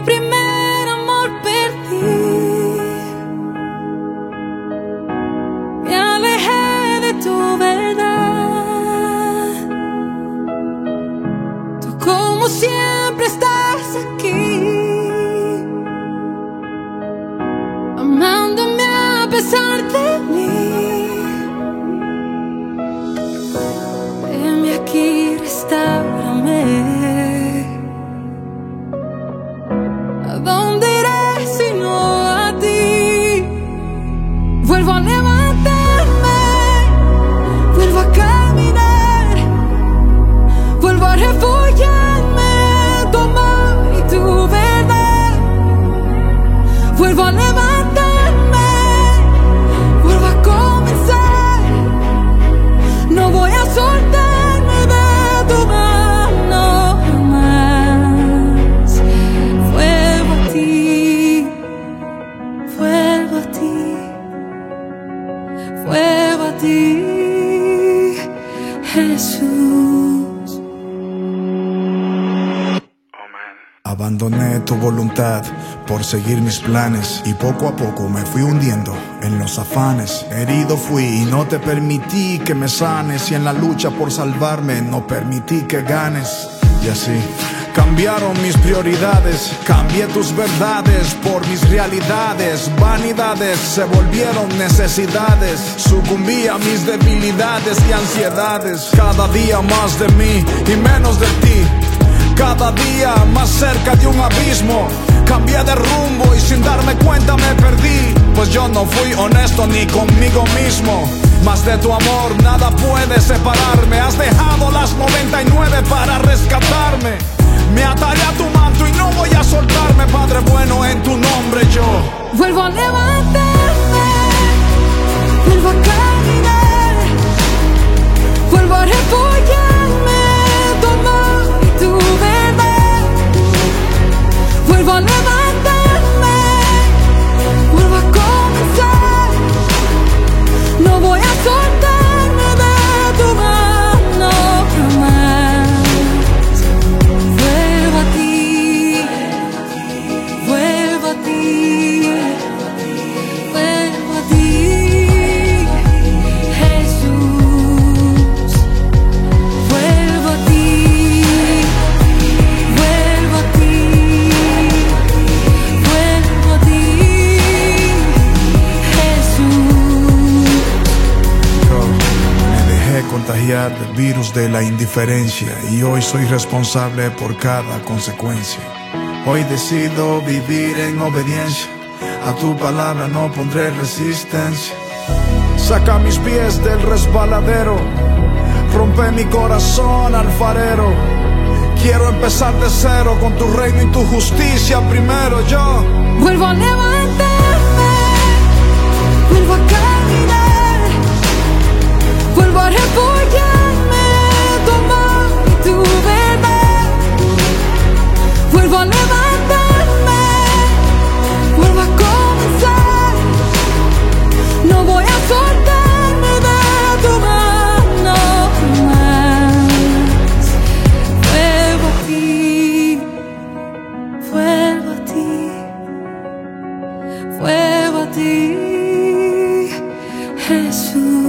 mi fuego a ti, Jesús. Abandoné tu voluntad por seguir mis planes y poco a poco me fui hundiendo en los afanes. Herido fui y no te permití que me sanes y en la lucha por salvarme no permití que ganes. Y así cambiaron mis prioridades, cambié tus verdades por mis realidades. Vanidades se volvieron necesidades, sucumbí a mis debilidades y ansiedades. Cada día más de mí y menos de ti. Cada día más cerca de un abismo. Cambié de rumbo y sin darme cuenta me perdí. Pues yo no fui honesto ni conmigo mismo. Más de tu amor nada puede separarme. Vuelvo a levantarme, contagiar del virus de la indiferencia y hoy soy responsable por cada consecuencia. Hoy decido vivir en obediencia. A tu palabra no pondré resistencia. Saca mis pies del resbaladero. Rompe mi corazón alfarero. Quiero empezar de cero con tu reino y tu justicia primero yo. Vuelvo a levantarme, Jesús.